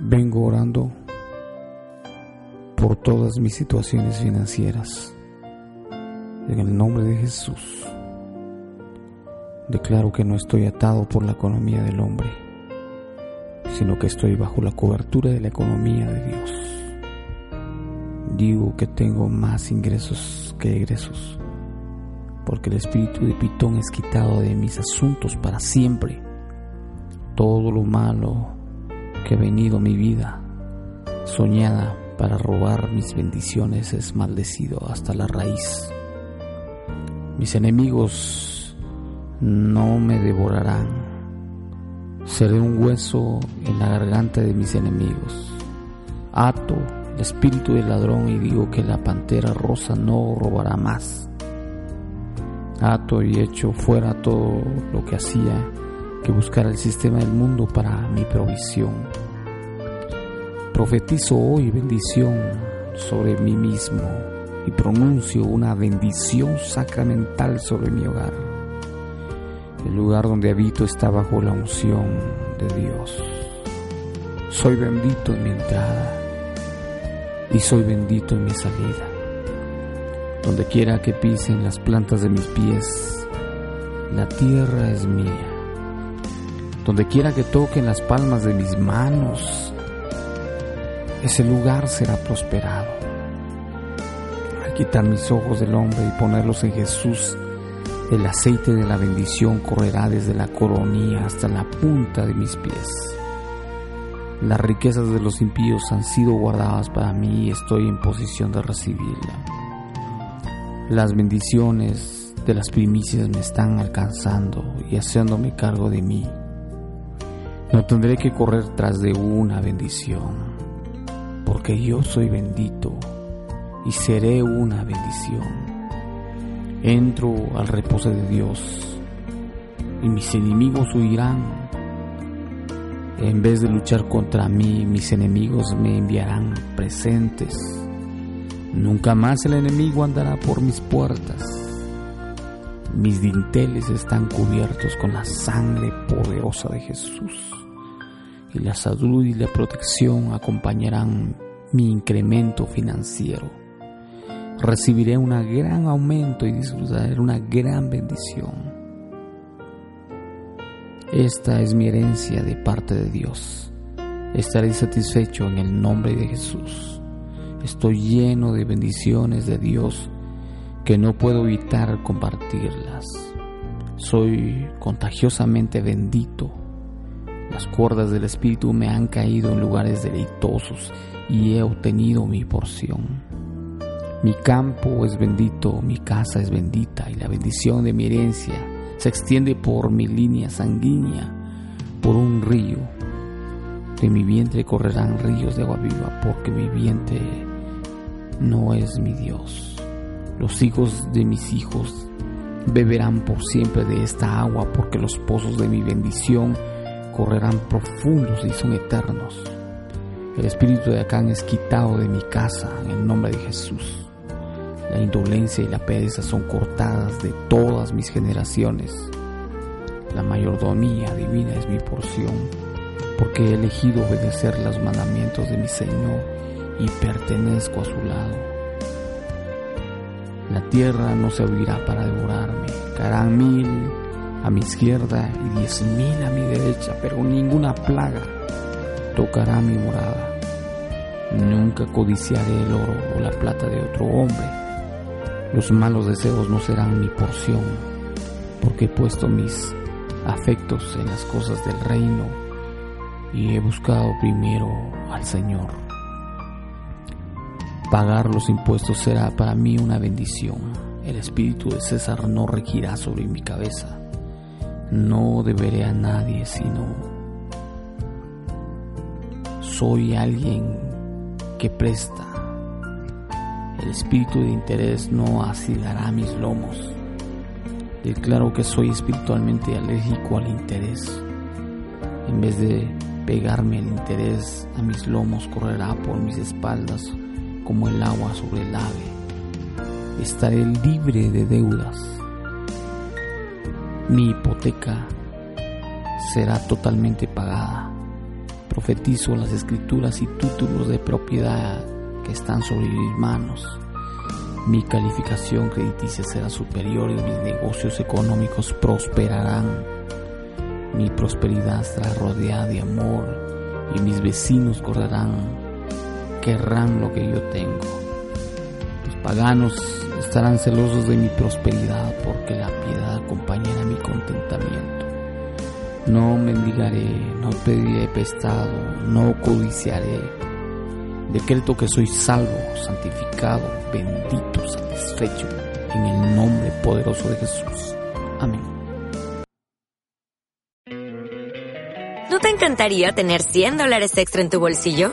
Vengo orando por todas mis situaciones financieras. En el nombre de Jesús, declaro que no estoy atado por la economía del hombre, sino que estoy bajo la cobertura de la economía de Dios. Digo que tengo más ingresos que egresos, porque el espíritu de Pitón es quitado de mis asuntos para siempre. Todo lo malo que venido mi vida, soñada para robar mis bendiciones, es maldecido hasta la raíz. Mis enemigos no me devorarán. Seré un hueso en la garganta de mis enemigos. Ato el espíritu del ladrón y digo que la pantera rosa no robará más. Ato y echo fuera todo lo que hacía que buscar el sistema del mundo para mi provisión. Profetizo hoy bendición sobre mí mismo y pronuncio una bendición sacramental sobre mi hogar. El lugar donde habito está bajo la unción de Dios. Soy bendito en mi entrada y soy bendito en mi salida. Donde quiera que pisen las plantas de mis pies, la tierra es mía. Donde quiera que toquen las palmas de mis manos, ese lugar será prosperado. Al quitar mis ojos del hombre y ponerlos en Jesús, el aceite de la bendición correrá desde la coronilla hasta la punta de mis pies. Las riquezas de los impíos han sido guardadas para mí y estoy en posición de recibirla. Las bendiciones de las primicias me están alcanzando y haciéndome cargo de mí. No tendré que correr tras de una bendición, porque yo soy bendito y seré una bendición. Entro al reposo de Dios y mis enemigos huirán. En vez de luchar contra mí, mis enemigos me enviarán presentes. Nunca más el enemigo andará por mis puertas. Mis dinteles están cubiertos con la sangre poderosa de Jesús. Y la salud y la protección acompañarán mi incremento financiero. Recibiré un gran aumento y disfrutaré una gran bendición. Esta es mi herencia de parte de Dios. Estaré satisfecho en el nombre de Jesús. Estoy lleno de bendiciones de Dios que no puedo evitar compartirlas. Soy contagiosamente bendito. Las cuerdas del Espíritu me han caído en lugares deleitosos y he obtenido mi porción. Mi campo es bendito, mi casa es bendita y la bendición de mi herencia se extiende por mi línea sanguínea, por un río. De mi vientre correrán ríos de agua viva, porque mi vientre no es mi Dios. Los hijos de mis hijos beberán por siempre de esta agua, porque los pozos de mi bendición correrán profundos y son eternos. El espíritu de Acán es quitado de mi casa en el nombre de Jesús. La indolencia y la pereza son cortadas de todas mis generaciones. La mayordomía divina es mi porción, porque he elegido obedecer los mandamientos de mi Señor y pertenezco a su lado. La tierra no se abrirá para devorarme, caerán mil a mi izquierda y diez mil a mi derecha, pero ninguna plaga tocará mi morada. Nunca codiciaré el oro o la plata de otro hombre los malos deseos no serán mi porción, porque he puesto mis afectos en las cosas del reino y he buscado primero al Señor. Pagar los impuestos será para mí una bendición. El espíritu de César no regirá sobre mi cabeza. No deberé a nadie sino soy alguien que presta. El espíritu de interés no asilará mis lomos. Declaro que soy espiritualmente alérgico al interés. En vez de pegarme el interés a mis lomos, correrá por mis espaldas como el agua sobre el ave. Estaré libre de deudas. Mi hipoteca será totalmente pagada. Profetizo las escrituras y títulos de propiedad que están sobre mis manos. Mi calificación crediticia será superior y mis negocios económicos prosperarán. Mi prosperidad estará rodeada de amor y mis vecinos correrán, querrán lo que yo tengo. Los paganos estarán celosos de mi prosperidad porque la piedad acompañará mi contentamiento. No mendigaré, no pediré prestado, no codiciaré. Decreto que soy salvo, santificado, bendito, satisfecho, en el nombre poderoso de Jesús. Amén. ¿No te encantaría tener 100 dólares extra en tu bolsillo?